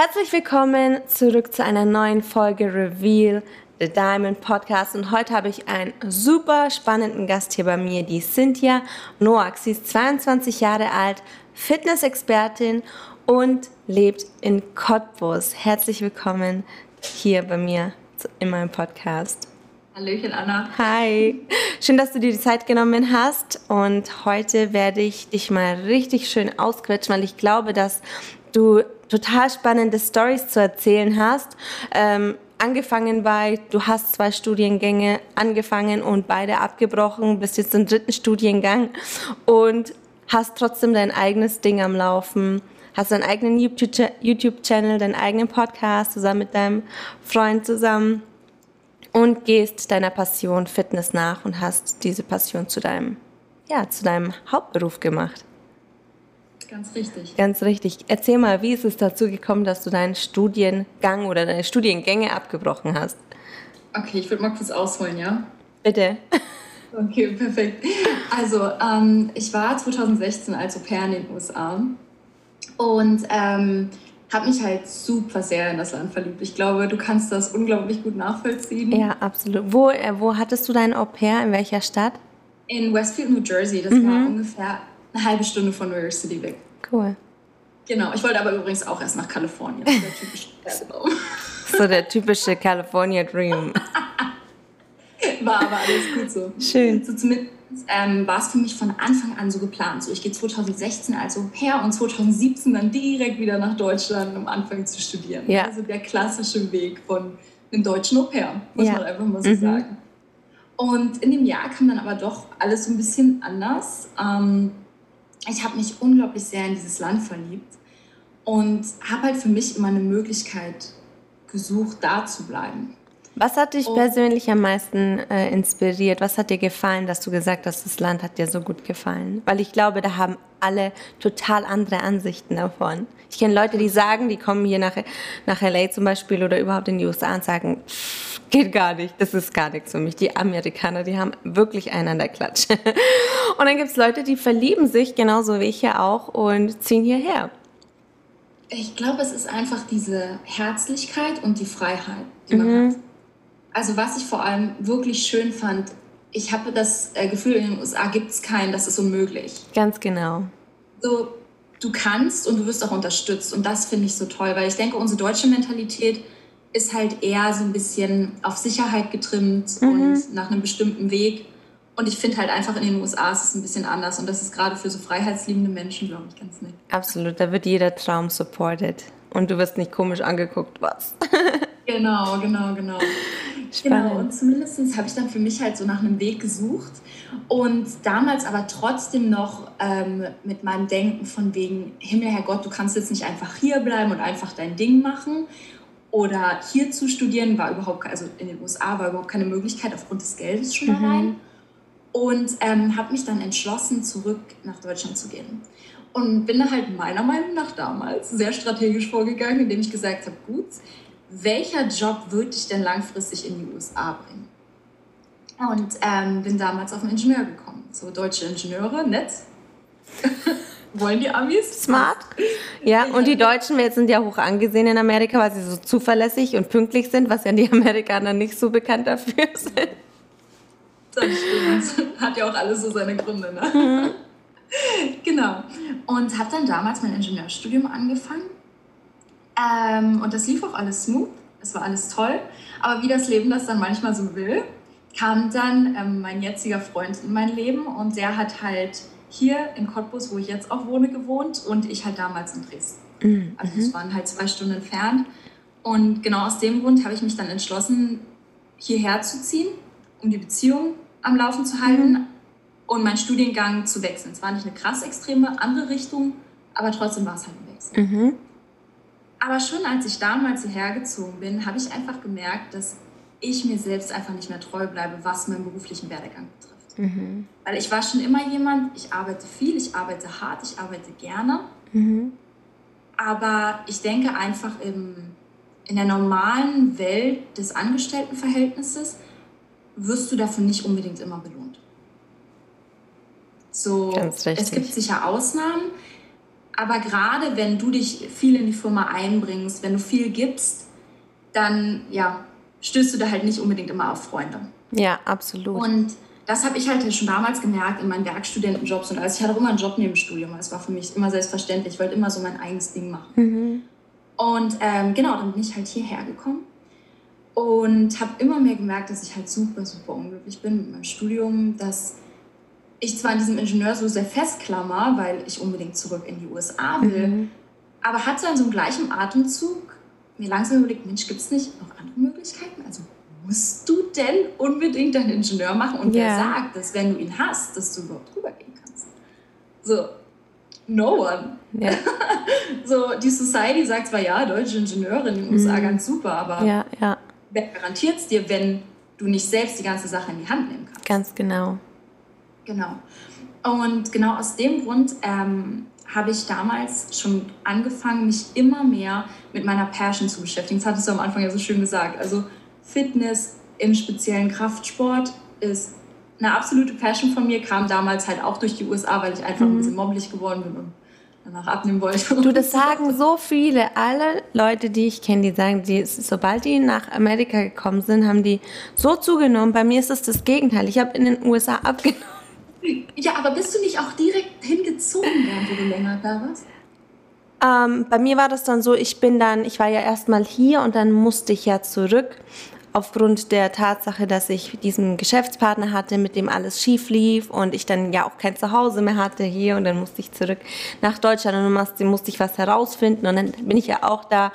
Herzlich willkommen zurück zu einer neuen Folge Reveal the Diamond Podcast und heute habe ich einen super spannenden Gast hier bei mir, die Cynthia Noack. Sie ist 22 Jahre alt, Fitnessexpertin und lebt in Cottbus. Herzlich willkommen hier bei mir in meinem Podcast. Hallöchen, Anna. Hi. Schön, dass du dir die Zeit genommen hast. Und heute werde ich dich mal richtig schön ausquetschen, weil ich glaube, dass du total spannende Stories zu erzählen hast. Ähm, angefangen bei, du hast zwei Studiengänge angefangen und beide abgebrochen, bist jetzt im dritten Studiengang und hast trotzdem dein eigenes Ding am Laufen, hast deinen eigenen YouTube-Channel, deinen eigenen Podcast zusammen mit deinem Freund zusammen und gehst deiner Passion Fitness nach und hast diese Passion zu deinem, ja, zu deinem Hauptberuf gemacht. Ganz richtig. Ganz richtig. Erzähl mal, wie ist es dazu gekommen, dass du deinen Studiengang oder deine Studiengänge abgebrochen hast? Okay, ich würde mal kurz ausholen, ja? Bitte. Okay, perfekt. Also, ähm, ich war 2016 als Au pair in den USA und ähm, habe mich halt super sehr in das Land verliebt. Ich glaube, du kannst das unglaublich gut nachvollziehen. Ja, absolut. Wo, äh, wo hattest du dein Au pair? In welcher Stadt? In Westfield, New Jersey. Das mhm. war ungefähr eine halbe Stunde von New York City weg. Cool. Genau, ich wollte aber übrigens auch erst nach Kalifornien. So der typische California Dream. War aber alles gut so. Schön. So zumindest ähm, war es für mich von Anfang an so geplant. So, ich gehe 2016 als Au pair und 2017 dann direkt wieder nach Deutschland, um anfangen zu studieren. Ja. Also der klassische Weg von einem deutschen Au pair, muss ja. man einfach mal so mhm. sagen. Und in dem Jahr kam dann aber doch alles so ein bisschen anders. Ähm, ich habe mich unglaublich sehr in dieses Land verliebt und habe halt für mich immer eine Möglichkeit gesucht, da zu bleiben. Was hat dich persönlich am meisten äh, inspiriert? Was hat dir gefallen, dass du gesagt hast, das Land hat dir so gut gefallen? Weil ich glaube, da haben alle total andere Ansichten davon. Ich kenne Leute, die sagen, die kommen hier nach, nach LA zum Beispiel oder überhaupt in die USA und sagen, geht gar nicht, das ist gar nichts für mich. Die Amerikaner, die haben wirklich einen an der Klatsche. Und dann gibt es Leute, die verlieben sich, genauso wie ich ja auch, und ziehen hierher. Ich glaube, es ist einfach diese Herzlichkeit und die Freiheit, die man mhm. hat. Also was ich vor allem wirklich schön fand, ich habe das äh, Gefühl, in den USA gibt es keinen, das ist unmöglich. Ganz genau. So, du kannst und du wirst auch unterstützt. Und das finde ich so toll, weil ich denke, unsere deutsche Mentalität ist halt eher so ein bisschen auf Sicherheit getrimmt mhm. und nach einem bestimmten Weg. Und ich finde halt einfach in den USA ist es ein bisschen anders. Und das ist gerade für so freiheitsliebende Menschen, glaube ich, ganz nett. Absolut, da wird jeder Traum supported. Und du wirst nicht komisch angeguckt, was. genau, genau, genau. Spannend. Genau, und zumindest habe ich dann für mich halt so nach einem Weg gesucht und damals aber trotzdem noch ähm, mit meinem Denken von wegen, Himmel, Herrgott, du kannst jetzt nicht einfach hier bleiben und einfach dein Ding machen oder hier zu studieren war überhaupt, also in den USA war überhaupt keine Möglichkeit aufgrund des Geldes schon mhm. allein und ähm, habe mich dann entschlossen, zurück nach Deutschland zu gehen. Und bin da halt meiner Meinung nach damals sehr strategisch vorgegangen, indem ich gesagt habe, gut, welcher Job würde dich denn langfristig in die USA bringen? Und ähm, bin damals auf einen Ingenieur gekommen. So deutsche Ingenieure, nett. Wollen die Amis? Smart. Ja, und die Deutschen jetzt sind ja hoch angesehen in Amerika, weil sie so zuverlässig und pünktlich sind, was ja die Amerikaner nicht so bekannt dafür sind. Das stimmt. Hat ja auch alles so seine Gründe, ne? Mhm. Genau. Und habe dann damals mein Ingenieurstudium angefangen ähm, und das lief auch alles smooth, es war alles toll. Aber wie das Leben das dann manchmal so will, kam dann ähm, mein jetziger Freund in mein Leben und der hat halt hier in Cottbus, wo ich jetzt auch wohne, gewohnt und ich halt damals in Dresden. Mhm. Also es waren halt zwei Stunden entfernt. Und genau aus dem Grund habe ich mich dann entschlossen, hierher zu ziehen, um die Beziehung am Laufen zu halten mhm. und meinen Studiengang zu wechseln. Es war nicht eine krass extreme andere Richtung, aber trotzdem war es halt ein Wechsel. Mhm. Aber schon als ich damals hierher gezogen bin, habe ich einfach gemerkt, dass ich mir selbst einfach nicht mehr treu bleibe, was meinen beruflichen Werdegang betrifft. Mhm. Weil ich war schon immer jemand, ich arbeite viel, ich arbeite hart, ich arbeite gerne. Mhm. Aber ich denke einfach im, in der normalen Welt des Angestelltenverhältnisses wirst du dafür nicht unbedingt immer belohnt. So, es gibt sicher Ausnahmen, aber gerade wenn du dich viel in die Firma einbringst, wenn du viel gibst, dann ja, stößt du da halt nicht unbedingt immer auf Freunde. Ja, absolut. Und das habe ich halt schon damals gemerkt in meinen Werkstudentenjobs und alles. Ich hatte auch immer einen Job neben dem Studium. Es war für mich immer selbstverständlich. Ich wollte immer so mein eigenes Ding machen. Mhm. Und ähm, genau, dann bin ich halt hierher gekommen und habe immer mehr gemerkt, dass ich halt super, super unglücklich bin mit meinem Studium, dass ich zwar an diesem Ingenieur so sehr festklammer, weil ich unbedingt zurück in die USA will, mhm. aber hatte dann so im gleichen Atemzug mir langsam überlegt, Mensch, gibt es nicht noch andere Möglichkeiten? Also musst du denn unbedingt einen Ingenieur machen? Und yeah. wer sagt, dass wenn du ihn hast, dass du überhaupt rübergehen kannst? So, no one. Yeah. so, die Society sagt zwar, ja, deutsche Ingenieurin in den USA mhm. ganz super, aber ja, ja. wer garantiert es dir, wenn du nicht selbst die ganze Sache in die Hand nehmen kannst? Ganz genau. Genau. Und genau aus dem Grund ähm, habe ich damals schon angefangen, mich immer mehr mit meiner Passion zu beschäftigen. Das hattest du am Anfang ja so schön gesagt. Also Fitness, im speziellen Kraftsport, ist eine absolute Passion von mir. Kam damals halt auch durch die USA, weil ich einfach mhm. ein bisschen mobbelig geworden bin und danach abnehmen wollte. Du, das sagen so viele. Alle Leute, die ich kenne, die sagen, die, sobald die nach Amerika gekommen sind, haben die so zugenommen. Bei mir ist es das Gegenteil. Ich habe in den USA abgenommen. Ja, aber bist du nicht auch direkt hingezogen, während du länger da warst? Ähm, bei mir war das dann so, ich bin dann, ich war ja erstmal hier und dann musste ich ja zurück aufgrund der Tatsache, dass ich diesen Geschäftspartner hatte, mit dem alles schief lief und ich dann ja auch kein Zuhause mehr hatte hier und dann musste ich zurück nach Deutschland und dann musste ich was herausfinden und dann bin ich ja auch da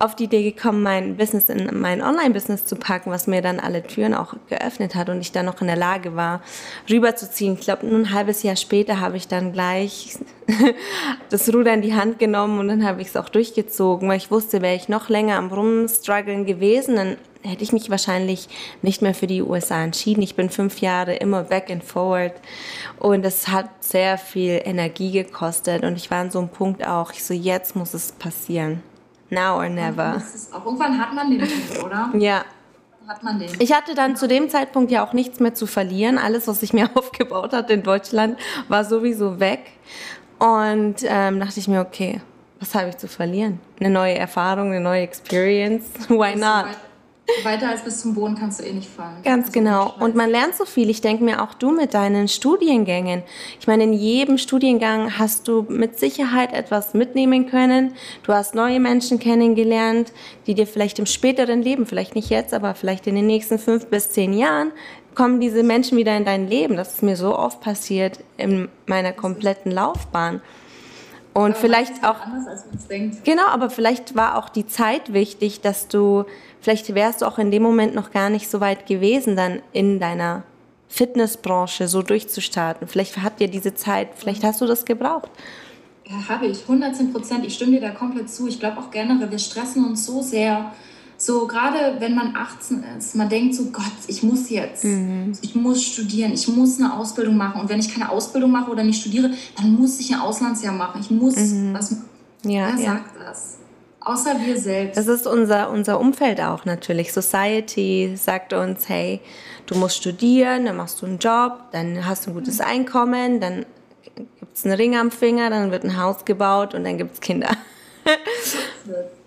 auf die Idee gekommen, mein Business in mein Online-Business zu packen, was mir dann alle Türen auch geöffnet hat und ich dann noch in der Lage war, rüberzuziehen. Ich glaube, nur ein halbes Jahr später habe ich dann gleich das Ruder in die Hand genommen und dann habe ich es auch durchgezogen, weil ich wusste, wäre ich noch länger am Rumstruggeln gewesen, dann hätte ich mich wahrscheinlich nicht mehr für die USA entschieden. Ich bin fünf Jahre immer back and forward und es hat sehr viel Energie gekostet und ich war an so einem Punkt auch, ich so, jetzt muss es passieren. Now or never. Auch, irgendwann hat man den Punkt, oder? Ja. Hat man den. Ich hatte dann zu dem Zeitpunkt ja auch nichts mehr zu verlieren. Alles, was ich mir aufgebaut hatte in Deutschland, war sowieso weg. Und ähm, dachte ich mir, okay, was habe ich zu verlieren? Eine neue Erfahrung, eine neue Experience. Why not? Weiter als bis zum Boden kannst du eh nicht fallen. Ganz also genau. Und man lernt so viel. Ich denke mir auch du mit deinen Studiengängen. Ich meine, in jedem Studiengang hast du mit Sicherheit etwas mitnehmen können. Du hast neue Menschen kennengelernt, die dir vielleicht im späteren Leben, vielleicht nicht jetzt, aber vielleicht in den nächsten fünf bis zehn Jahren, kommen diese Menschen wieder in dein Leben. Das ist mir so oft passiert in meiner kompletten Laufbahn. Und aber vielleicht auch. Anders, als man es denkt. Genau, aber vielleicht war auch die Zeit wichtig, dass du vielleicht wärst du auch in dem Moment noch gar nicht so weit gewesen, dann in deiner Fitnessbranche so durchzustarten. Vielleicht hat dir diese Zeit, vielleicht hast du das gebraucht. Ja, habe ich, 110 Prozent. Ich stimme dir da komplett zu. Ich glaube auch generell, wir stressen uns so sehr. So, gerade wenn man 18 ist, man denkt so, Gott, ich muss jetzt, mhm. ich muss studieren, ich muss eine Ausbildung machen. Und wenn ich keine Ausbildung mache oder nicht studiere, dann muss ich ein Auslandsjahr machen. Ich muss mhm. was machen. Ja, Wer ja. sagt das? Außer wir selbst. Das ist unser, unser Umfeld auch natürlich. Society sagt uns, hey, du musst studieren, dann machst du einen Job, dann hast du ein gutes Einkommen, dann gibt es einen Ring am Finger, dann wird ein Haus gebaut und dann gibt es Kinder.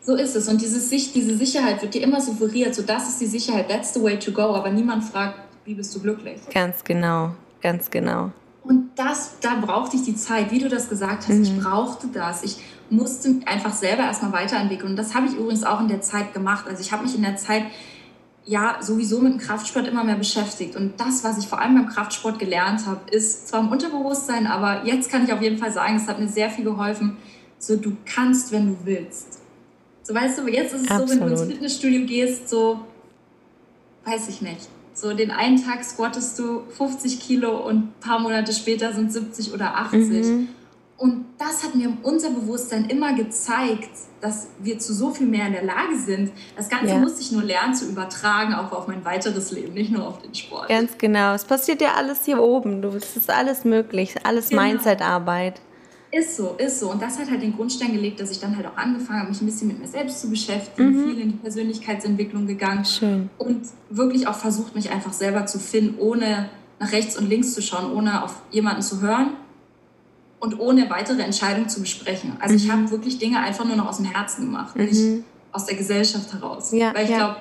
So ist es. Und diese, diese Sicherheit wird dir immer suggeriert. So, das ist die Sicherheit, that's the way to go. Aber niemand fragt, wie bist du glücklich? Ganz genau, ganz genau. Und das, da brauchte ich die Zeit, wie du das gesagt hast. Mhm. Ich brauchte das. Ich musste einfach selber erstmal weiterentwickeln. Und das habe ich übrigens auch in der Zeit gemacht. Also ich habe mich in der Zeit ja sowieso mit dem Kraftsport immer mehr beschäftigt. Und das, was ich vor allem beim Kraftsport gelernt habe, ist zwar im Unterbewusstsein, aber jetzt kann ich auf jeden Fall sagen, es hat mir sehr viel geholfen. So, du kannst, wenn du willst. So, weißt du, jetzt ist es Absolut. so, wenn du ins Fitnessstudio gehst, so, weiß ich nicht. So, den einen Tag squattest du 50 Kilo und ein paar Monate später sind 70 oder 80. Mhm. Und das hat mir unser Bewusstsein immer gezeigt, dass wir zu so viel mehr in der Lage sind. Das Ganze ja. muss ich nur lernen zu übertragen, auch auf mein weiteres Leben, nicht nur auf den Sport. Ganz genau. Es passiert ja alles hier oben. Es ist alles möglich, alles genau. Mindset-Arbeit. Ist so, ist so. Und das hat halt den Grundstein gelegt, dass ich dann halt auch angefangen habe, mich ein bisschen mit mir selbst zu beschäftigen, mhm. viel in die Persönlichkeitsentwicklung gegangen Schön. und wirklich auch versucht, mich einfach selber zu finden, ohne nach rechts und links zu schauen, ohne auf jemanden zu hören und ohne weitere Entscheidungen zu besprechen. Also mhm. ich habe wirklich Dinge einfach nur noch aus dem Herzen gemacht, mhm. nicht aus der Gesellschaft heraus. Ja, Weil ich ja. glaube,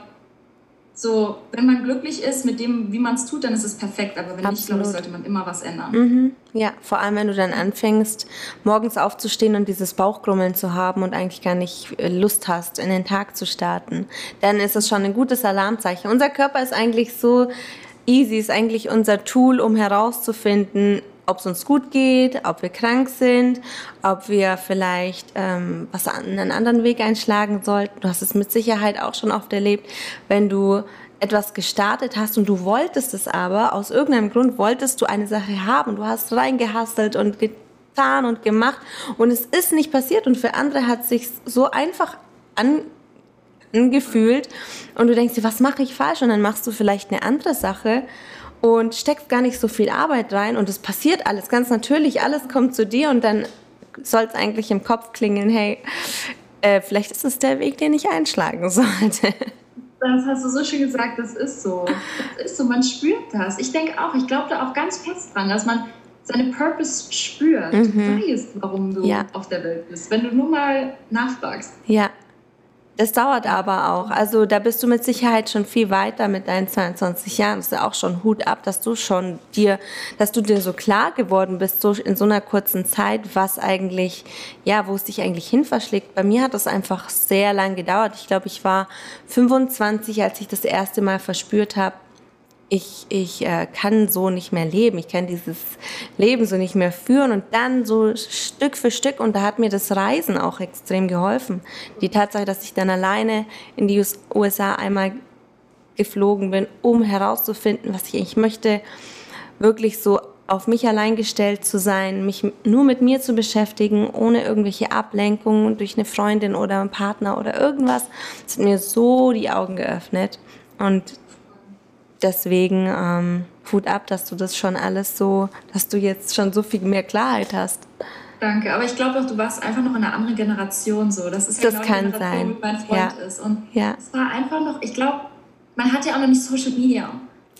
so, wenn man glücklich ist mit dem, wie man es tut, dann ist es perfekt. Aber wenn Absolut. nicht, glaube ich, sollte man immer was ändern. Mhm. Ja, vor allem, wenn du dann anfängst, morgens aufzustehen und dieses Bauchgrummeln zu haben und eigentlich gar nicht äh, Lust hast, in den Tag zu starten, dann ist es schon ein gutes Alarmzeichen. Unser Körper ist eigentlich so easy, ist eigentlich unser Tool, um herauszufinden, ob es uns gut geht, ob wir krank sind, ob wir vielleicht ähm, was an, einen anderen Weg einschlagen sollten. Du hast es mit Sicherheit auch schon oft erlebt, wenn du etwas gestartet hast und du wolltest es aber, aus irgendeinem Grund wolltest du eine Sache haben. Du hast reingehastelt und getan und gemacht und es ist nicht passiert und für andere hat es sich so einfach angefühlt und du denkst dir, was mache ich falsch? Und dann machst du vielleicht eine andere Sache und steckst gar nicht so viel Arbeit rein und es passiert alles ganz natürlich, alles kommt zu dir und dann soll es eigentlich im Kopf klingeln, hey, äh, vielleicht ist es der Weg, den ich einschlagen sollte. Das hast du so schön gesagt, das ist so. Das ist so, man spürt das. Ich denke auch, ich glaube da auch ganz fest dran, dass man seine Purpose spürt. Mhm. Weißt, warum du ja. auf der Welt bist, wenn du nur mal nachfragst. Ja, das dauert aber auch. Also da bist du mit Sicherheit schon viel weiter mit deinen 22 Jahren. Das ist ja auch schon Hut ab, dass du schon dir, dass du dir so klar geworden bist, so in so einer kurzen Zeit, was eigentlich, ja, wo es dich eigentlich hin verschlägt. Bei mir hat das einfach sehr lang gedauert. Ich glaube, ich war 25, als ich das erste Mal verspürt habe, ich, ich äh, kann so nicht mehr leben, ich kann dieses Leben so nicht mehr führen und dann so Stück für Stück und da hat mir das Reisen auch extrem geholfen. Die Tatsache, dass ich dann alleine in die USA einmal geflogen bin, um herauszufinden, was ich eigentlich möchte, wirklich so auf mich allein gestellt zu sein, mich nur mit mir zu beschäftigen, ohne irgendwelche Ablenkungen durch eine Freundin oder einen Partner oder irgendwas. Das hat mir so die Augen geöffnet. Und deswegen ähm, Hut ab, dass du das schon alles so, dass du jetzt schon so viel mehr Klarheit hast. Danke, aber ich glaube auch, du warst einfach noch in einer anderen Generation so. Das ist ja das kann Generation, sein. mein Freund ja. ist. Und ja. es war einfach noch, ich glaube, man hat ja auch noch nicht Social Media.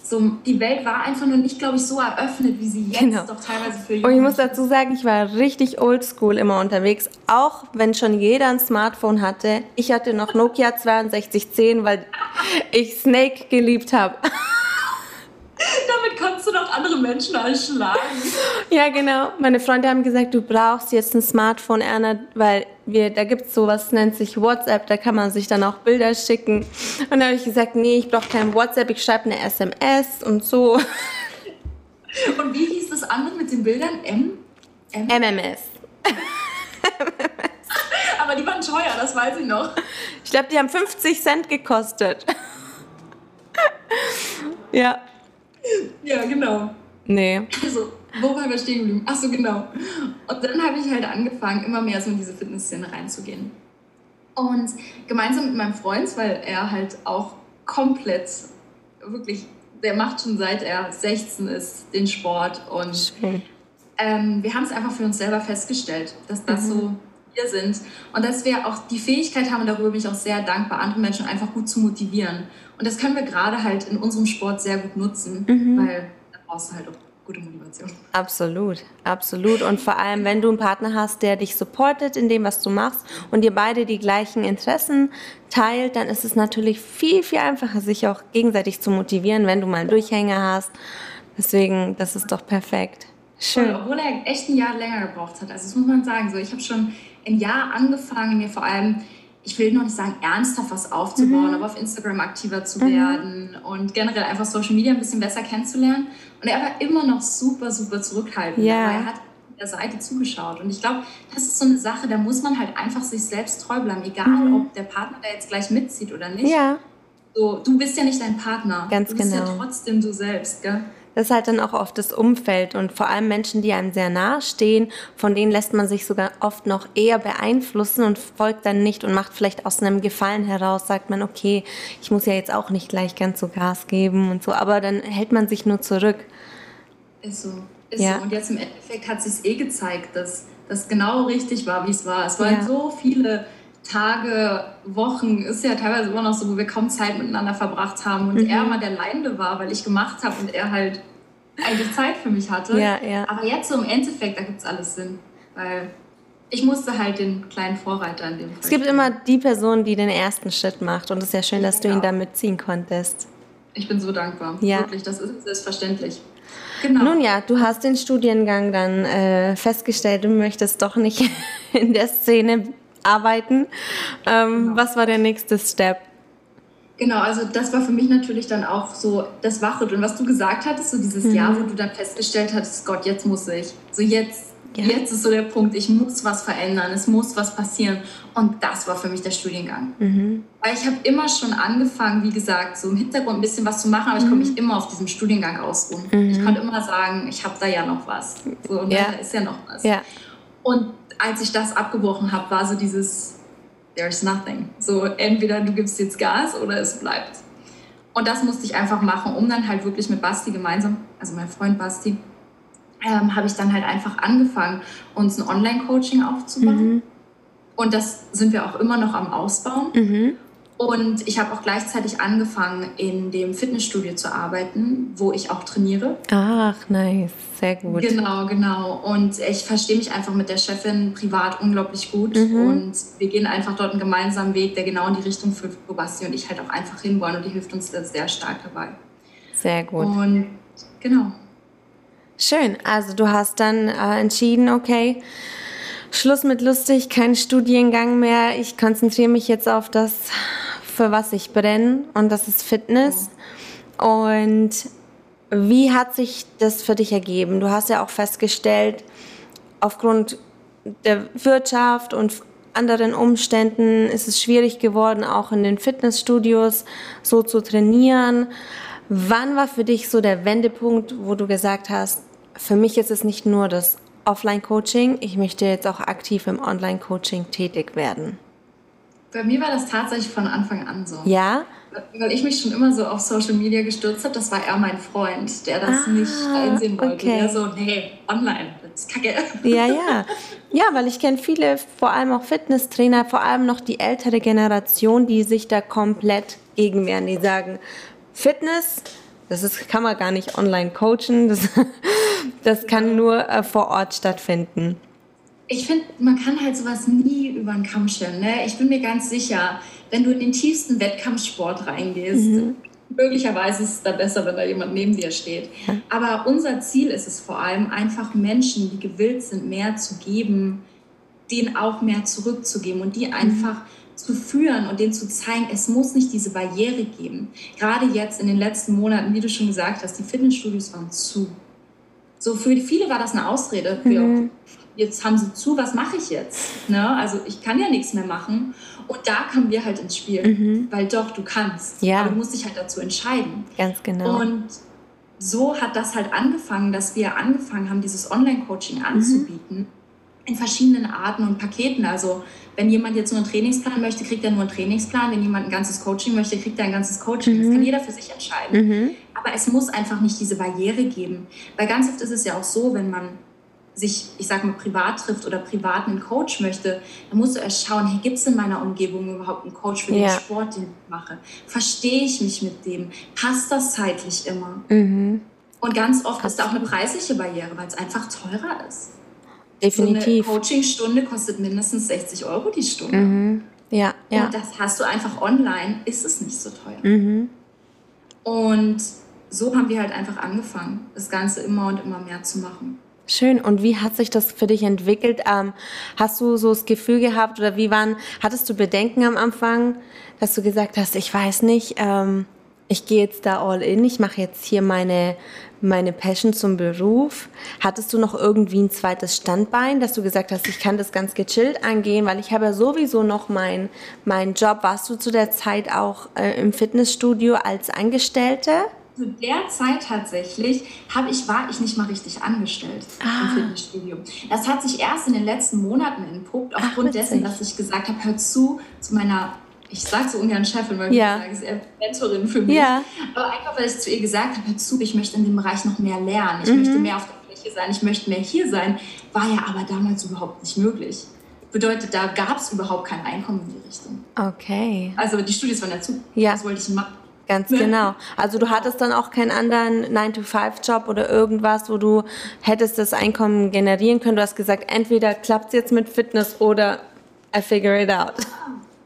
So, die Welt war einfach noch nicht, glaube ich, so eröffnet, wie sie jetzt genau. doch teilweise für junge Und ich muss dazu sagen, ich war richtig oldschool immer unterwegs, auch wenn schon jeder ein Smartphone hatte. Ich hatte noch Nokia 6210, weil ich Snake geliebt habe. Damit kannst du doch andere Menschen erschlagen. Ja, genau. Meine Freunde haben gesagt, du brauchst jetzt ein Smartphone, Erna, weil wir, da gibt es sowas, nennt sich WhatsApp, da kann man sich dann auch Bilder schicken. Und da habe ich gesagt, nee, ich brauche kein WhatsApp, ich schreibe eine SMS und so. Und wie hieß das andere mit den Bildern? M? M? MMS. Aber die waren teuer, das weiß ich noch. Ich glaube, die haben 50 Cent gekostet. ja. Ja, genau. Nee. Also, wo waren wir stehen geblieben? Ach so, genau. Und dann habe ich halt angefangen, immer mehr so in diese Fitnessszene reinzugehen. Und gemeinsam mit meinem Freund, weil er halt auch komplett, wirklich, der macht schon seit er 16 ist den Sport. Und ähm, wir haben es einfach für uns selber festgestellt, dass das mhm. so wir sind. Und dass wir auch die Fähigkeit haben, und darüber bin ich auch sehr dankbar, andere Menschen einfach gut zu motivieren. Und das können wir gerade halt in unserem Sport sehr gut nutzen, mhm. weil da brauchst du halt auch gute Motivation. Absolut, absolut. Und vor allem, wenn du einen Partner hast, der dich supportet in dem, was du machst und ihr beide die gleichen Interessen teilt, dann ist es natürlich viel, viel einfacher, sich auch gegenseitig zu motivieren, wenn du mal einen Durchhänger hast. Deswegen, das ist doch perfekt. Schön. Obwohl er echt ein Jahr länger gebraucht hat. Also das muss man sagen. So, ich habe schon ein Jahr angefangen, mir vor allem ich will noch nicht sagen, ernsthaft was aufzubauen, mhm. aber auf Instagram aktiver zu mhm. werden und generell einfach Social Media ein bisschen besser kennenzulernen. Und er war immer noch super, super zurückhaltend. Ja. Aber er hat der Seite zugeschaut. Und ich glaube, das ist so eine Sache, da muss man halt einfach sich selbst treu bleiben, egal mhm. ob der Partner da jetzt gleich mitzieht oder nicht. Ja. So, du bist ja nicht dein Partner. Ganz du bist genau. ja trotzdem du selbst, gell? Das ist halt dann auch oft das Umfeld und vor allem Menschen, die einem sehr nahe stehen, von denen lässt man sich sogar oft noch eher beeinflussen und folgt dann nicht und macht vielleicht aus einem Gefallen heraus, sagt man, okay, ich muss ja jetzt auch nicht gleich ganz so Gas geben und so, aber dann hält man sich nur zurück. Ist so. Ist ja. so. Und jetzt im Endeffekt hat sich eh gezeigt, dass das genau richtig war, wie es war. Es waren ja. so viele Tage, Wochen, ist ja teilweise immer noch so, wo wir kaum Zeit miteinander verbracht haben und mhm. er mal der Leidende war, weil ich gemacht habe und er halt eigentlich Zeit für mich hatte. Ja, ja. Aber jetzt so im Endeffekt, da gibt es alles Sinn, weil ich musste halt den kleinen Vorreiter in dem Fall. Es gibt immer die Person, die den ersten Schritt macht und es ist ja schön, dass ja. du ihn da mitziehen konntest. Ich bin so dankbar. Ja. Wirklich, das ist selbstverständlich. Genau. Nun ja, du hast den Studiengang dann äh, festgestellt, du möchtest doch nicht in der Szene arbeiten. Ähm, genau. Was war der nächste Step? Genau, also das war für mich natürlich dann auch so das Wachrütteln, was du gesagt hattest, so dieses mhm. Jahr, wo du dann festgestellt hattest, Gott, jetzt muss ich. So jetzt, ja. jetzt ist so der Punkt, ich muss was verändern, es muss was passieren. Und das war für mich der Studiengang. Mhm. Weil ich habe immer schon angefangen, wie gesagt, so im Hintergrund ein bisschen was zu machen, aber ich konnte mhm. mich immer auf diesem Studiengang ausruhen. Mhm. Ich konnte immer sagen, ich habe da ja noch was. So, und ja. da ist ja noch was. Ja. Und als ich das abgebrochen habe, war so dieses There's nothing. So entweder du gibst jetzt Gas oder es bleibt. Und das musste ich einfach machen, um dann halt wirklich mit Basti gemeinsam, also mein Freund Basti, ähm, habe ich dann halt einfach angefangen, uns ein Online-Coaching aufzubauen. Mhm. Und das sind wir auch immer noch am Ausbauen. Mhm. Und ich habe auch gleichzeitig angefangen, in dem Fitnessstudio zu arbeiten, wo ich auch trainiere. Ach, nice, sehr gut. Genau, genau. Und ich verstehe mich einfach mit der Chefin privat unglaublich gut. Mhm. Und wir gehen einfach dort einen gemeinsamen Weg, der genau in die Richtung führt, wo Basti und ich halt auch einfach hinwollen. Und die hilft uns sehr stark dabei. Sehr gut. Und genau. Schön. Also du hast dann äh, entschieden, okay, Schluss mit lustig, kein Studiengang mehr. Ich konzentriere mich jetzt auf das für was ich brenne und das ist Fitness. Und wie hat sich das für dich ergeben? Du hast ja auch festgestellt, aufgrund der Wirtschaft und anderen Umständen ist es schwierig geworden, auch in den Fitnessstudios so zu trainieren. Wann war für dich so der Wendepunkt, wo du gesagt hast, für mich ist es nicht nur das Offline-Coaching, ich möchte jetzt auch aktiv im Online-Coaching tätig werden? Bei mir war das tatsächlich von Anfang an so. Ja? Weil ich mich schon immer so auf Social Media gestürzt habe, das war er mein Freund, der das ah, nicht einsehen wollte. Okay. Der so, nee, online, das ist kacke. Ja, ja. Ja, weil ich kenne viele, vor allem auch Fitnesstrainer, vor allem noch die ältere Generation, die sich da komplett gegenwehren. Die sagen, Fitness, das ist, kann man gar nicht online coachen, das, das kann nur äh, vor Ort stattfinden ich finde, man kann halt sowas nie über den Kamm scheren. Ne? Ich bin mir ganz sicher, wenn du in den tiefsten Wettkampfsport reingehst, mhm. möglicherweise ist es da besser, wenn da jemand neben dir steht. Ja. Aber unser Ziel ist es vor allem, einfach Menschen, die gewillt sind, mehr zu geben, denen auch mehr zurückzugeben und die mhm. einfach zu führen und denen zu zeigen, es muss nicht diese Barriere geben. Gerade jetzt in den letzten Monaten, wie du schon gesagt hast, die Fitnessstudios waren zu. So für viele war das eine Ausrede. Für mhm jetzt haben sie zu, was mache ich jetzt? Ne? Also ich kann ja nichts mehr machen. Und da kamen wir halt ins Spiel, mhm. weil doch, du kannst. Ja. Aber du musst dich halt dazu entscheiden. Ganz genau. Und so hat das halt angefangen, dass wir angefangen haben, dieses Online-Coaching mhm. anzubieten. Mhm. In verschiedenen Arten und Paketen. Also wenn jemand jetzt nur einen Trainingsplan möchte, kriegt er nur einen Trainingsplan. Wenn jemand ein ganzes Coaching möchte, kriegt er ein ganzes Coaching. Mhm. Das kann jeder für sich entscheiden. Mhm. Aber es muss einfach nicht diese Barriere geben. Weil ganz oft ist es ja auch so, wenn man sich, ich sage mal, privat trifft oder privat einen Coach möchte, dann musst du erst schauen, hey, gibt es in meiner Umgebung überhaupt einen Coach für den ja. Sport, den ich mache? Verstehe ich mich mit dem? Passt das zeitlich immer? Mhm. Und ganz oft ist da auch eine preisliche Barriere, weil es einfach teurer ist. Definitiv. So eine Coachingstunde kostet mindestens 60 Euro die Stunde. Mhm. Ja, ja. Und das hast du einfach online, ist es nicht so teuer. Mhm. Und so haben wir halt einfach angefangen, das Ganze immer und immer mehr zu machen. Schön. Und wie hat sich das für dich entwickelt? Ähm, hast du so das Gefühl gehabt oder wie waren, hattest du Bedenken am Anfang, dass du gesagt hast, ich weiß nicht, ähm, ich gehe jetzt da all in, ich mache jetzt hier meine, meine Passion zum Beruf. Hattest du noch irgendwie ein zweites Standbein, dass du gesagt hast, ich kann das ganz gechillt angehen, weil ich habe ja sowieso noch meinen mein Job. Warst du zu der Zeit auch äh, im Fitnessstudio als Angestellte? Zu der Zeit tatsächlich habe ich, war ich nicht mal richtig angestellt ah. im Fitnessstudio. Das hat sich erst in den letzten Monaten entpuppt, aufgrund Ach, dessen, dass ich gesagt habe, hör zu, zu meiner ich sage so ungern Chefin, weil ja. ich sage, ist eher Mentorin für mich. Ja. Aber einfach, weil ich zu ihr gesagt habe, hör zu, ich möchte in dem Bereich noch mehr lernen. Ich mhm. möchte mehr auf der Fläche sein, ich möchte mehr hier sein. War ja aber damals überhaupt nicht möglich. Bedeutet, da gab es überhaupt kein Einkommen in die Richtung. Okay. Also die Studies waren dazu. Ja. Das wollte ich machen. Ganz genau. Also du hattest dann auch keinen anderen 9-to-5-Job oder irgendwas, wo du hättest das Einkommen generieren können. Du hast gesagt, entweder klappt es jetzt mit Fitness oder I figure it out.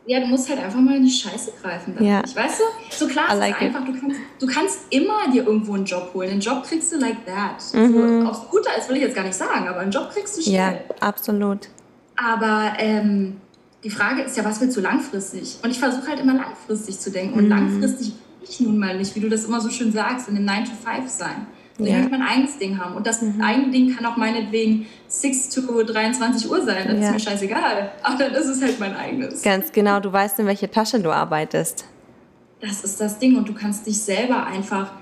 Ja, du musst halt einfach mal in die Scheiße greifen. Ja. Ich weißt du, so klar ist like einfach, du kannst, du kannst, immer dir irgendwo einen Job holen. Einen Job kriegst du like that. Mhm. So, aufs Gute ist, will ich jetzt gar nicht sagen, aber einen Job kriegst du schnell. Ja, absolut. Aber ähm, die Frage ist ja, was willst du langfristig? Und ich versuche halt immer langfristig zu denken. Und mhm. langfristig ich nun mal nicht, wie du das immer so schön sagst, in dem 9 to 5 sein. Ich ja. möchte mein eigenes Ding haben. Und das mhm. eigene Ding kann auch meinetwegen 6 to 23 Uhr sein. Das ja. ist mir scheißegal. Aber dann ist es halt mein eigenes. Ganz genau. Du weißt, in welche Tasche du arbeitest. Das ist das Ding. Und du kannst dich selber einfach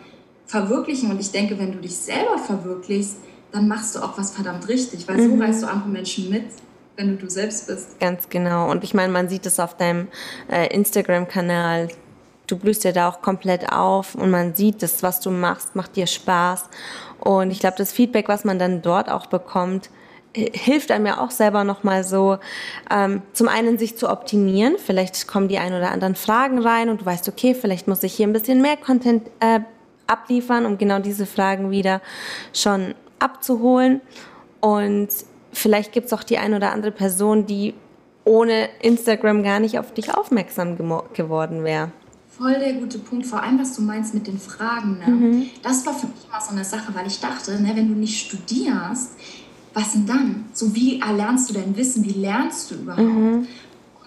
verwirklichen. Und ich denke, wenn du dich selber verwirklichst, dann machst du auch was verdammt richtig. Weil mhm. so reißt du andere Menschen mit wenn du du selbst bist. Ganz genau. Und ich meine, man sieht es auf deinem äh, Instagram-Kanal du blühst ja da auch komplett auf und man sieht, das, was du machst, macht dir Spaß. Und ich glaube, das Feedback, was man dann dort auch bekommt, hilft einem ja auch selber nochmal so, ähm, zum einen sich zu optimieren. Vielleicht kommen die ein oder anderen Fragen rein und du weißt, okay, vielleicht muss ich hier ein bisschen mehr Content äh, abliefern, um genau diese Fragen wieder schon abzuholen. Und vielleicht gibt es auch die ein oder andere Person, die ohne Instagram gar nicht auf dich aufmerksam geworden wäre. Voll der gute Punkt, vor allem was du meinst mit den Fragen. Ne? Mhm. Das war für mich immer so eine Sache, weil ich dachte, ne, wenn du nicht studierst, was denn dann? So wie erlernst du dein Wissen? Wie lernst du überhaupt? Mhm.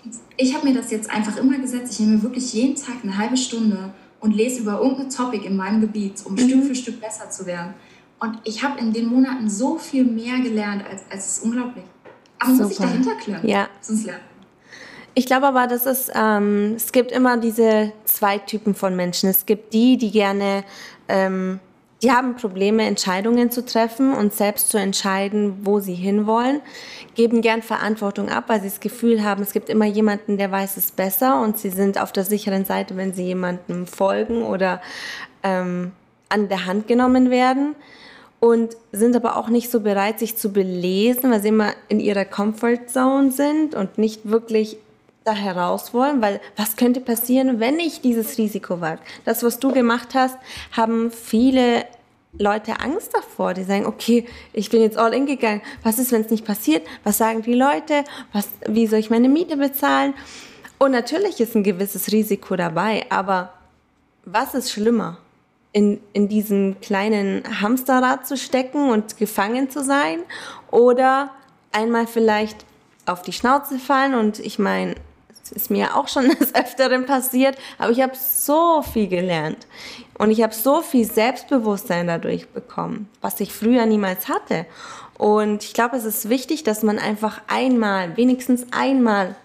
Und ich habe mir das jetzt einfach immer gesetzt. Ich nehme mir wirklich jeden Tag eine halbe Stunde und lese über irgendein Topic in meinem Gebiet, um mhm. Stück für Stück besser zu werden. Und ich habe in den Monaten so viel mehr gelernt, als, als es ist unglaublich. Aber Super. muss ich dahinter klären, ja. sonst lernen. Ich glaube aber, dass es, ähm, es gibt immer diese zwei Typen von Menschen. Es gibt die, die gerne, ähm, die haben Probleme, Entscheidungen zu treffen und selbst zu entscheiden, wo sie hinwollen, geben gern Verantwortung ab, weil sie das Gefühl haben, es gibt immer jemanden, der weiß es besser und sie sind auf der sicheren Seite, wenn sie jemandem folgen oder ähm, an der Hand genommen werden und sind aber auch nicht so bereit, sich zu belesen, weil sie immer in ihrer Comfortzone sind und nicht wirklich da heraus wollen, weil was könnte passieren, wenn ich dieses Risiko wage? Das, was du gemacht hast, haben viele Leute Angst davor. Die sagen, okay, ich bin jetzt all in gegangen. Was ist, wenn es nicht passiert? Was sagen die Leute? Was, wie soll ich meine Miete bezahlen? Und natürlich ist ein gewisses Risiko dabei, aber was ist schlimmer? In, in diesem kleinen Hamsterrad zu stecken und gefangen zu sein oder einmal vielleicht auf die Schnauze fallen und ich meine, ist mir auch schon des Öfteren passiert, aber ich habe so viel gelernt und ich habe so viel Selbstbewusstsein dadurch bekommen, was ich früher niemals hatte. Und ich glaube, es ist wichtig, dass man einfach einmal, wenigstens einmal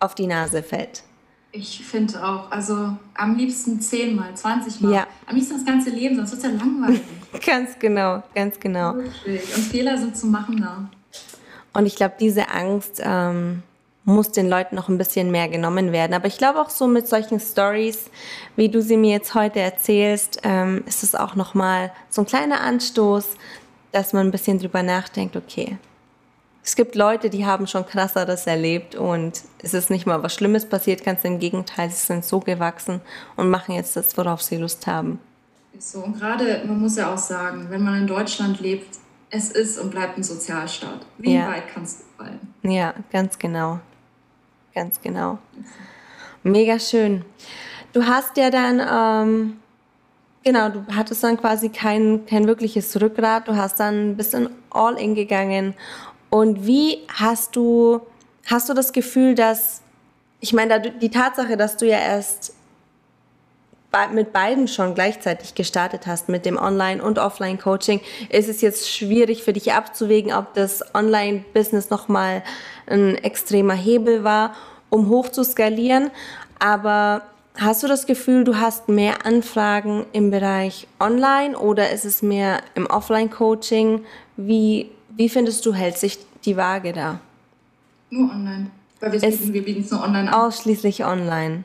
auf die Nase fällt. Ich finde auch, also am liebsten zehnmal, zwanzigmal. Ja. Am liebsten das ganze Leben, sonst wird es ja langweilig. ganz genau, ganz genau. Und Fehler sind zu machen da. Und ich glaube, diese Angst, ähm, muss den Leuten noch ein bisschen mehr genommen werden. Aber ich glaube auch so mit solchen Stories, wie du sie mir jetzt heute erzählst, ähm, ist es auch nochmal so ein kleiner Anstoß, dass man ein bisschen drüber nachdenkt, okay, es gibt Leute, die haben schon krasseres erlebt und es ist nicht mal was Schlimmes passiert, ganz im Gegenteil, sie sind so gewachsen und machen jetzt das, worauf sie Lust haben. So, und gerade, man muss ja auch sagen, wenn man in Deutschland lebt, es ist und bleibt ein Sozialstaat. Wie ja. weit kannst du fallen? Ja, ganz genau ganz genau. Mega schön. Du hast ja dann, ähm, genau, du hattest dann quasi kein, kein wirkliches Rückgrat, du hast dann ein bisschen all in gegangen. Und wie hast du, hast du das Gefühl, dass, ich meine, die Tatsache, dass du ja erst mit beiden schon gleichzeitig gestartet hast, mit dem Online- und Offline-Coaching, ist es jetzt schwierig für dich abzuwägen, ob das Online-Business nochmal ein extremer Hebel war, um hoch zu skalieren. Aber hast du das Gefühl, du hast mehr Anfragen im Bereich Online oder ist es mehr im Offline-Coaching? Wie, wie findest du, hält sich die Waage da? Nur online. Weil wir bieten es nur online an. Ausschließlich online.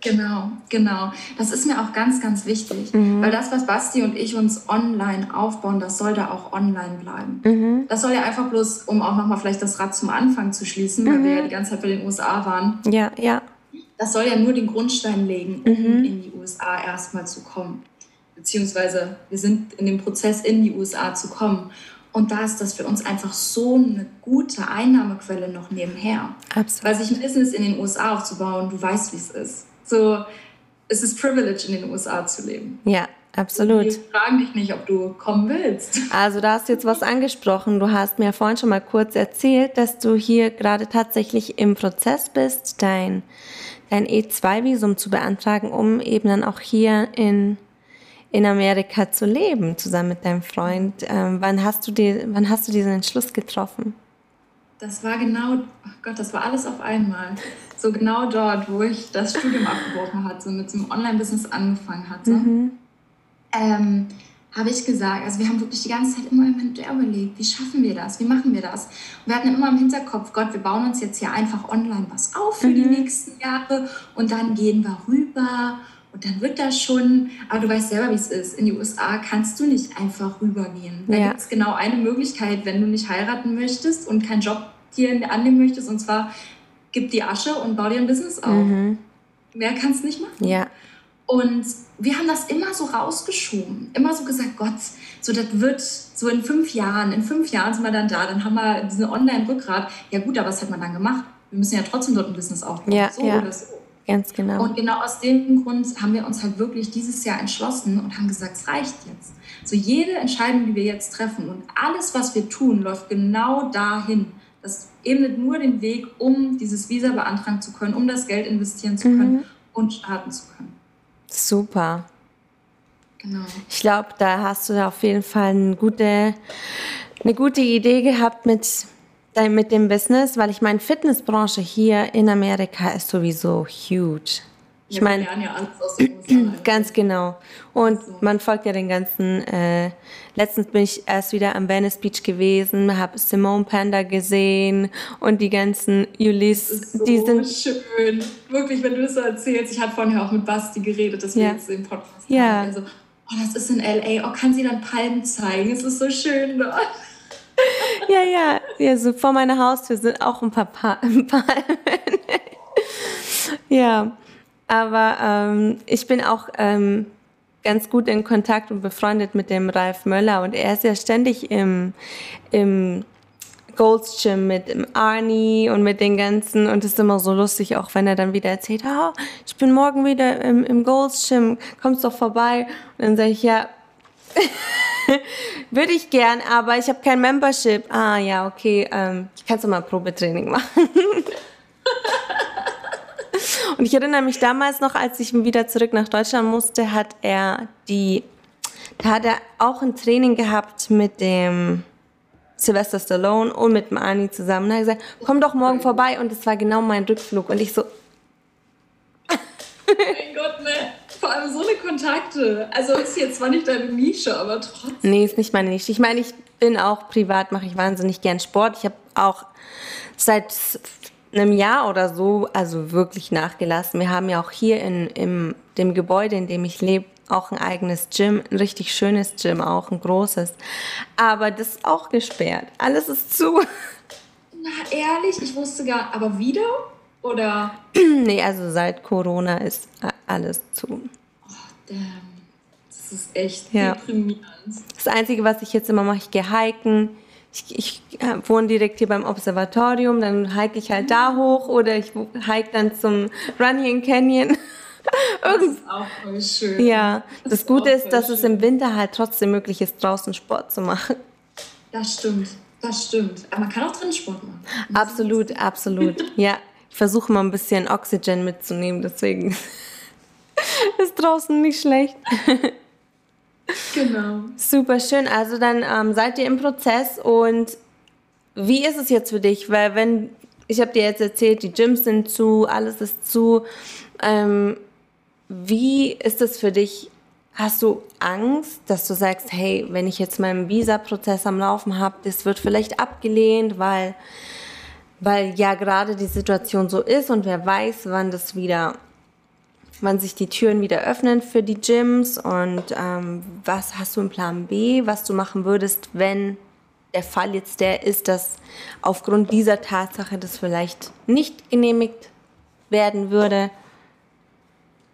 Genau, genau. Das ist mir auch ganz, ganz wichtig, mhm. weil das, was Basti und ich uns online aufbauen, das soll da auch online bleiben. Mhm. Das soll ja einfach bloß, um auch nochmal vielleicht das Rad zum Anfang zu schließen, mhm. weil wir ja die ganze Zeit bei den USA waren. Ja, ja. Das soll ja nur den Grundstein legen, um mhm. in die USA erstmal zu kommen. Beziehungsweise wir sind in dem Prozess, in die USA zu kommen. Und da ist das für uns einfach so eine gute Einnahmequelle noch nebenher. Absolut. Weil sich ein Business in den USA aufzubauen, du weißt, wie es ist so, es ist Privilege, in den USA zu leben. Ja, absolut. Wir fragen dich nicht, ob du kommen willst. Also da hast du jetzt was angesprochen. Du hast mir vorhin schon mal kurz erzählt, dass du hier gerade tatsächlich im Prozess bist, dein, dein E2-Visum zu beantragen, um eben dann auch hier in, in Amerika zu leben, zusammen mit deinem Freund. Ähm, wann, hast du die, wann hast du diesen Entschluss getroffen? Das war genau, oh Gott, das war alles auf einmal so genau dort, wo ich das Studium abgebrochen hatte, mit so einem Online-Business angefangen hatte, mhm. ähm, habe ich gesagt, also wir haben wirklich die ganze Zeit immer überlegt, wie schaffen wir das, wie machen wir das? Und wir hatten immer im Hinterkopf, Gott, wir bauen uns jetzt hier einfach online was auf für mhm. die nächsten Jahre und dann gehen wir rüber und dann wird das schon, aber du weißt selber, wie es ist. In die USA kannst du nicht einfach rübergehen. Da ja. gibt es genau eine Möglichkeit, wenn du nicht heiraten möchtest und keinen Job hier annehmen möchtest, und zwar gib die Asche und bau dir ein Business auf. Mhm. Mehr kannst du nicht machen. Ja. Und wir haben das immer so rausgeschoben, immer so gesagt, Gott, so das wird so in fünf Jahren, in fünf Jahren sind wir dann da, dann haben wir diesen Online-Rückgrat. Ja gut, aber was hat man dann gemacht? Wir müssen ja trotzdem dort ein Business aufbauen, ja, so ja. oder so. Ganz genau. Und genau aus dem Grund haben wir uns halt wirklich dieses Jahr entschlossen und haben gesagt, es reicht jetzt. So jede Entscheidung, die wir jetzt treffen und alles, was wir tun, läuft genau dahin, das ebnet nur den Weg, um dieses Visa beantragen zu können, um das Geld investieren zu können mhm. und starten zu können. Super. Genau. Ich glaube, da hast du auf jeden Fall eine gute, eine gute Idee gehabt mit, mit dem Business, weil ich meine, Fitnessbranche hier in Amerika ist sowieso huge. Ich ja, meine, ja ganz genau. Und so. man folgt ja den ganzen. Äh, letztens bin ich erst wieder am Venice Beach gewesen, habe Simone Panda gesehen und die ganzen Ulysse. So die sind schön. Wirklich, wenn du das so erzählst. Ich hatte vorhin auch mit Basti geredet, dass wir ja. jetzt den Podcast ja. haben. Also, oh, das ist in LA. Oh, kann sie dann Palmen zeigen? Es ist so schön dort. ja, ja, ja, so vor meiner Haustür sind auch ein paar pa Palmen. ja. Aber ähm, ich bin auch ähm, ganz gut in Kontakt und befreundet mit dem Ralf Möller und er ist ja ständig im, im Gold's Gym mit Arnie und mit den ganzen und es ist immer so lustig, auch wenn er dann wieder erzählt, oh, ich bin morgen wieder im, im Gold's Gym, kommst doch vorbei. Und dann sage ich, ja, würde ich gern, aber ich habe kein Membership. Ah ja, okay, ähm, ich kann doch mal Probetraining machen. Und ich erinnere mich damals noch, als ich wieder zurück nach Deutschland musste, hat er die, da hat er auch ein Training gehabt mit dem Sylvester Stallone und mit dem Arnie zusammen. Und er hat gesagt, komm doch morgen vorbei. Und es war genau mein Rückflug. Und ich so. mein Gott, ne. Vor allem so eine Kontakte. Also ist jetzt zwar nicht deine Nische, aber trotzdem. Nee, ist nicht meine Nische. Ich meine, ich bin auch privat, mache ich wahnsinnig gern Sport. Ich habe auch seit einem Jahr oder so, also wirklich nachgelassen. Wir haben ja auch hier in, in dem Gebäude, in dem ich lebe, auch ein eigenes Gym, ein richtig schönes Gym, auch ein großes. Aber das ist auch gesperrt. Alles ist zu. Na, ehrlich? Ich wusste gar, aber wieder? Oder? nee, also seit Corona ist alles zu. Oh, damn. Das ist echt ja. deprimierend. Das Einzige, was ich jetzt immer mache, ich gehe hiken ich, ich wohne direkt hier beim Observatorium, dann hike ich halt da hoch oder ich hike dann zum Running Canyon. das ist auch voll schön. Ja, das, das Gute ist, dass schön. es im Winter halt trotzdem möglich ist, draußen Sport zu machen. Das stimmt, das stimmt. Aber man kann auch drin Sport machen. Absolut, absolut. ja, ich versuche mal ein bisschen Oxygen mitzunehmen, deswegen ist draußen nicht schlecht. Genau. Super schön. Also dann ähm, seid ihr im Prozess und wie ist es jetzt für dich? Weil wenn, ich habe dir jetzt erzählt, die Gyms sind zu, alles ist zu. Ähm, wie ist es für dich? Hast du Angst, dass du sagst, hey, wenn ich jetzt meinen Visa-Prozess am Laufen habe, das wird vielleicht abgelehnt, weil, weil ja gerade die Situation so ist und wer weiß, wann das wieder, wann sich die Türen wieder öffnen für die Gyms und ähm, was hast du im Plan B, was du machen würdest, wenn der Fall jetzt der ist, dass aufgrund dieser Tatsache das vielleicht nicht genehmigt werden würde?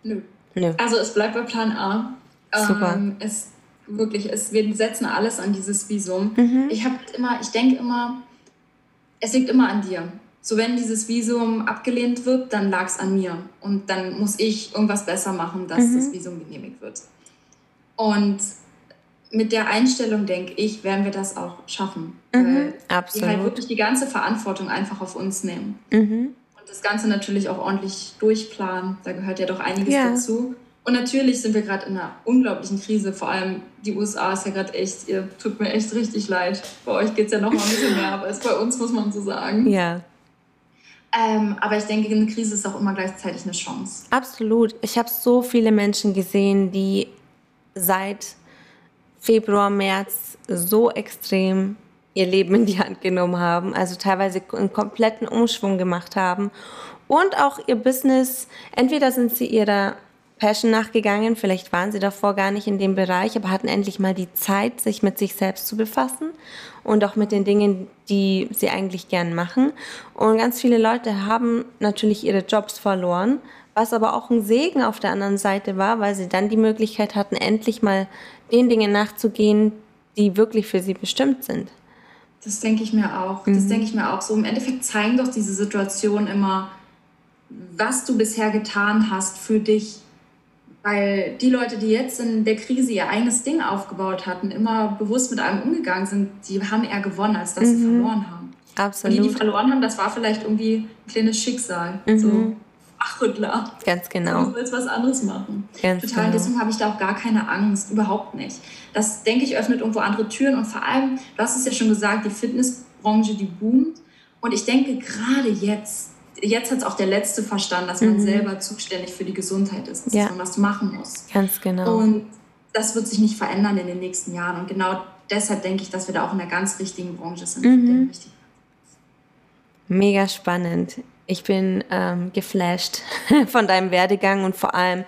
Nö. Nö. Also es bleibt bei Plan A. Super. Ähm, es wirklich, es, wir setzen alles an dieses Visum. Mhm. Ich habe immer, ich denke immer, es liegt immer an dir. So wenn dieses Visum abgelehnt wird, dann lag es an mir und dann muss ich irgendwas besser machen, dass mhm. das Visum genehmigt wird. Und mit der Einstellung denke ich, werden wir das auch schaffen. Mhm. Weil Absolut. wir halt wirklich die ganze Verantwortung einfach auf uns nehmen. Mhm. Und das Ganze natürlich auch ordentlich durchplanen. Da gehört ja doch einiges ja. dazu. Und natürlich sind wir gerade in einer unglaublichen Krise. Vor allem die USA ist ja gerade echt, ihr tut mir echt richtig leid. Bei euch geht es ja noch mal ein bisschen mehr, aber ist bei uns, muss man so sagen. Ja. Ähm, aber ich denke, eine Krise ist auch immer gleichzeitig eine Chance. Absolut. Ich habe so viele Menschen gesehen, die seit Februar, März so extrem ihr Leben in die Hand genommen haben, also teilweise einen kompletten Umschwung gemacht haben und auch ihr Business, entweder sind sie ihrer Passion nachgegangen, vielleicht waren sie davor gar nicht in dem Bereich, aber hatten endlich mal die Zeit, sich mit sich selbst zu befassen und auch mit den Dingen, die sie eigentlich gern machen. Und ganz viele Leute haben natürlich ihre Jobs verloren, was aber auch ein Segen auf der anderen Seite war, weil sie dann die Möglichkeit hatten, endlich mal den Dingen nachzugehen, die wirklich für sie bestimmt sind. Das denke ich mir auch. Mhm. Das denke ich mir auch so. Im Endeffekt zeigen doch diese Situationen immer, was du bisher getan hast für dich. Weil die Leute, die jetzt in der Krise ihr eigenes Ding aufgebaut hatten, immer bewusst mit allem umgegangen sind, die haben eher gewonnen, als dass mhm. sie verloren haben. Absolut. Und die, die verloren haben, das war vielleicht irgendwie ein kleines Schicksal. Mhm. So. Wachrüttler. Ganz genau. Du willst was anderes machen. Ganz Total. Genau. Deswegen habe ich da auch gar keine Angst. Überhaupt nicht. Das, denke ich, öffnet irgendwo andere Türen. Und vor allem, du hast es ja schon gesagt, die Fitnessbranche, die boomt. Und ich denke, gerade jetzt, jetzt hat es auch der Letzte verstanden, dass man mhm. selber zuständig für die Gesundheit ist. Dass ja. man was machen muss. Ganz genau. Und das wird sich nicht verändern in den nächsten Jahren. Und genau deshalb denke ich, dass wir da auch in der ganz richtigen Branche sind. Mhm. Mega spannend. Ich bin ähm, geflasht von deinem Werdegang und vor allem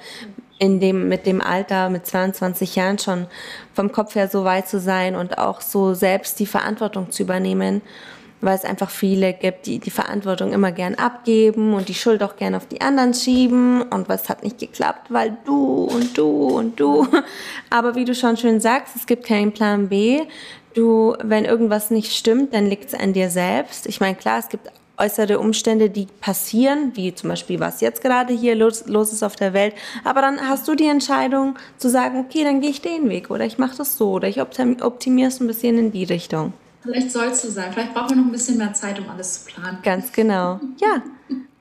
in dem, mit dem Alter, mit 22 Jahren schon vom Kopf her so weit zu sein und auch so selbst die Verantwortung zu übernehmen, weil es einfach viele gibt, die die Verantwortung immer gern abgeben und die Schuld auch gern auf die anderen schieben und was hat nicht geklappt, weil du und du und du. Aber wie du schon schön sagst, es gibt keinen Plan B. Du, wenn irgendwas nicht stimmt, dann liegt es an dir selbst. Ich meine, klar, es gibt äußere Umstände, die passieren, wie zum Beispiel was jetzt gerade hier los, los ist auf der Welt. Aber dann hast du die Entscheidung zu sagen, okay, dann gehe ich den Weg oder ich mache das so oder ich optimiere es ein bisschen in die Richtung. Vielleicht soll es so sein. Vielleicht brauchen wir noch ein bisschen mehr Zeit, um alles zu planen. Ganz genau. Ja,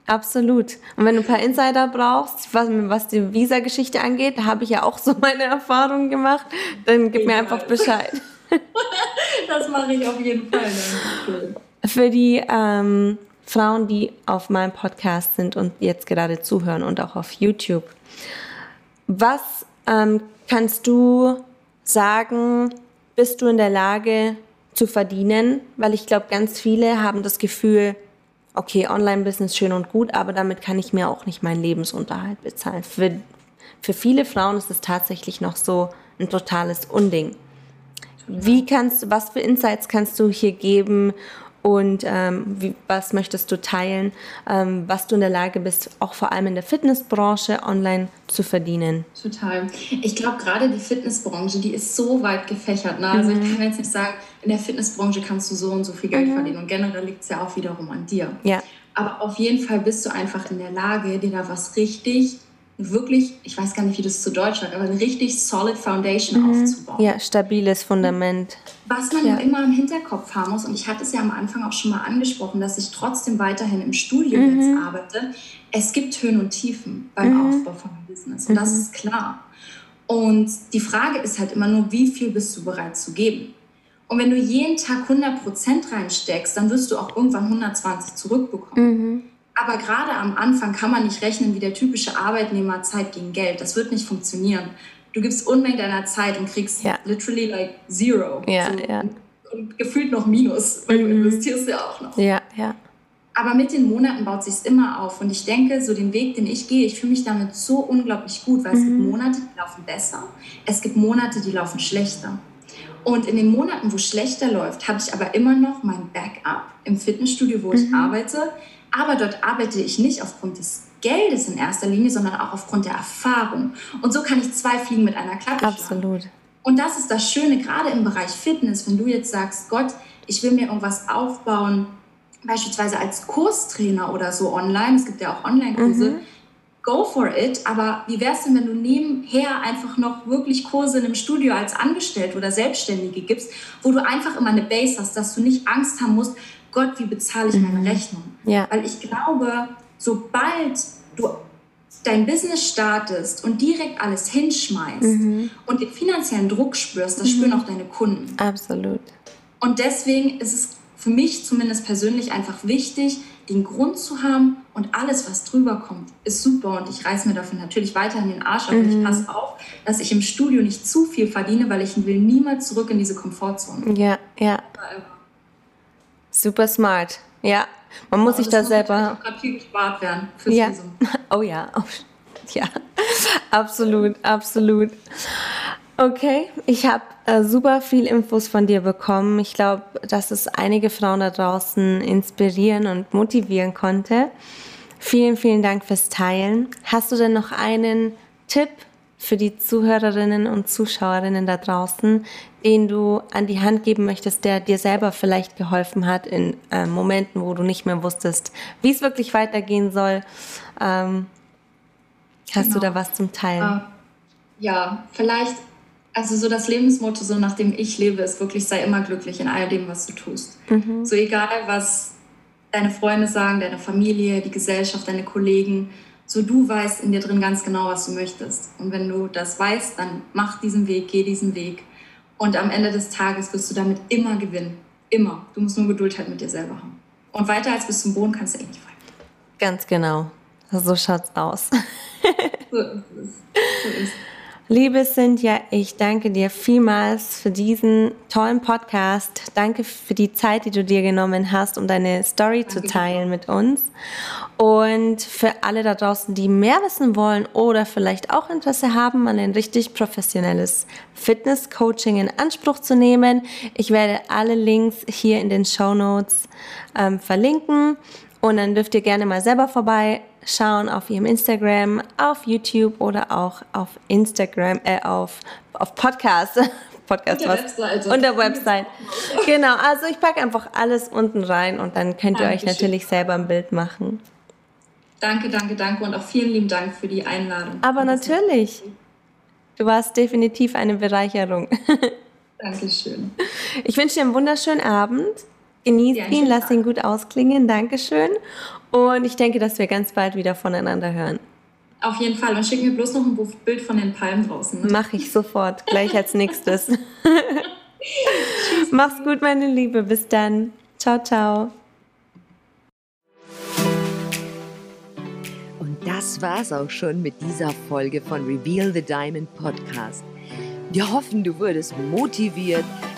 absolut. Und wenn du ein paar Insider brauchst, was, was die Visa-Geschichte angeht, da habe ich ja auch so meine Erfahrungen gemacht, dann gib mir einfach Bescheid. das mache ich auf jeden Fall. Danke. Für die ähm, Frauen, die auf meinem Podcast sind und jetzt gerade zuhören und auch auf YouTube. Was ähm, kannst du sagen, bist du in der Lage zu verdienen? Weil ich glaube, ganz viele haben das Gefühl, okay, Online-Business schön und gut, aber damit kann ich mir auch nicht meinen Lebensunterhalt bezahlen. Für, für viele Frauen ist es tatsächlich noch so ein totales Unding. Wie kannst was für Insights kannst du hier geben, und ähm, wie, was möchtest du teilen, ähm, was du in der Lage bist, auch vor allem in der Fitnessbranche online zu verdienen. Total. Ich glaube, gerade die Fitnessbranche, die ist so weit gefächert. Ne? Also mhm. ich kann jetzt nicht sagen, in der Fitnessbranche kannst du so und so viel Geld mhm. verdienen und generell liegt es ja auch wiederum an dir. Ja. Aber auf jeden Fall bist du einfach in der Lage, dir da was richtig wirklich, ich weiß gar nicht, wie das zu Deutsch sagt, aber eine richtig solid Foundation mhm. aufzubauen. Ja, stabiles Fundament. Was man ja. immer im Hinterkopf haben muss, und ich hatte es ja am Anfang auch schon mal angesprochen, dass ich trotzdem weiterhin im Studio mhm. jetzt arbeite. Es gibt Höhen und Tiefen beim mhm. Aufbau von einem Business und das mhm. ist klar. Und die Frage ist halt immer nur, wie viel bist du bereit zu geben? Und wenn du jeden Tag 100% reinsteckst, dann wirst du auch irgendwann 120 zurückbekommen. Mhm. Aber gerade am Anfang kann man nicht rechnen wie der typische Arbeitnehmer Zeit gegen Geld. Das wird nicht funktionieren. Du gibst Unmengen deiner Zeit und kriegst ja. literally like zero. Ja, so, ja. Und gefühlt noch Minus, weil mhm. du investierst ja auch noch. Ja, ja. Aber mit den Monaten baut sich immer auf. Und ich denke, so den Weg, den ich gehe, ich fühle mich damit so unglaublich gut, weil mhm. es gibt mhm. Monate, die laufen besser. Es gibt Monate, die laufen schlechter. Und in den Monaten, wo schlechter läuft, habe ich aber immer noch mein Backup im Fitnessstudio, wo mhm. ich arbeite aber dort arbeite ich nicht aufgrund des Geldes in erster Linie, sondern auch aufgrund der Erfahrung. Und so kann ich zwei Fliegen mit einer Klappe Absolut. Schlagen. Und das ist das Schöne, gerade im Bereich Fitness, wenn du jetzt sagst, Gott, ich will mir irgendwas aufbauen, beispielsweise als Kurstrainer oder so online, es gibt ja auch Online-Kurse, mhm. go for it. Aber wie wäre es denn, wenn du nebenher einfach noch wirklich Kurse in einem Studio als Angestellte oder Selbstständige gibst, wo du einfach immer eine Base hast, dass du nicht Angst haben musst, Gott, wie bezahle ich meine mhm. Rechnung? Ja. Weil ich glaube, sobald du dein Business startest und direkt alles hinschmeißt mhm. und den finanziellen Druck spürst, das mhm. spüren auch deine Kunden. Absolut. Und deswegen ist es für mich zumindest persönlich einfach wichtig, den Grund zu haben und alles, was drüber kommt, ist super und ich reiße mir dafür natürlich weiterhin den Arsch ab mhm. und ich mhm. passe auf, dass ich im Studio nicht zu viel verdiene, weil ich will niemals zurück in diese Komfortzone. Ja, ja. Super smart. Ja, man muss sich da selber. Gerade viel gespart werden fürs ja. Visum. Oh ja, oh, ja, absolut, absolut. Okay, ich habe äh, super viel Infos von dir bekommen. Ich glaube, dass es einige Frauen da draußen inspirieren und motivieren konnte. Vielen, vielen Dank fürs Teilen. Hast du denn noch einen Tipp für die Zuhörerinnen und Zuschauerinnen da draußen, den du an die Hand geben möchtest, der dir selber vielleicht geholfen hat in äh, Momenten, wo du nicht mehr wusstest, wie es wirklich weitergehen soll? Ähm, hast genau. du da was zum Teilen? Uh, ja, vielleicht, also so das Lebensmotto, so nach dem ich lebe, ist wirklich, sei immer glücklich in all dem, was du tust. Mhm. So egal, was deine Freunde sagen, deine Familie, die Gesellschaft, deine Kollegen, so du weißt in dir drin ganz genau, was du möchtest. Und wenn du das weißt, dann mach diesen Weg, geh diesen Weg. Und am Ende des Tages wirst du damit immer gewinnen. Immer. Du musst nur Geduld halt mit dir selber haben. Und weiter als bis zum Boden kannst du eh nicht fallen. Ganz genau. So schaut's aus. so ist es. So ist es. Liebe Cynthia, ich danke dir vielmals für diesen tollen Podcast. Danke für die Zeit, die du dir genommen hast, um deine Story danke zu teilen mit uns. Und für alle da draußen, die mehr wissen wollen oder vielleicht auch Interesse haben, an ein richtig professionelles Fitness-Coaching in Anspruch zu nehmen, ich werde alle Links hier in den Show Notes ähm, verlinken. Und dann dürft ihr gerne mal selber vorbei schauen auf ihrem Instagram, auf YouTube oder auch auf Instagram, äh, auf, auf Podcast. Podcast und der Webseite. Und der Website. genau, also ich packe einfach alles unten rein und dann könnt ihr Dankeschön. euch natürlich selber ein Bild machen. Danke, danke, danke und auch vielen lieben Dank für die Einladung. Aber natürlich. Du warst definitiv eine Bereicherung. Dankeschön. Ich wünsche dir einen wunderschönen Abend. Genieß ja, ihn, lass ihn gut ausklingen. Dankeschön. Und ich denke, dass wir ganz bald wieder voneinander hören. Auf jeden Fall. Und schick mir bloß noch ein Bild von den Palmen draußen. Ne? Mach ich sofort, gleich als nächstes. Mach's gut, meine Liebe. Bis dann. Ciao, ciao. Und das war's auch schon mit dieser Folge von Reveal the Diamond Podcast. Wir hoffen, du wurdest motiviert,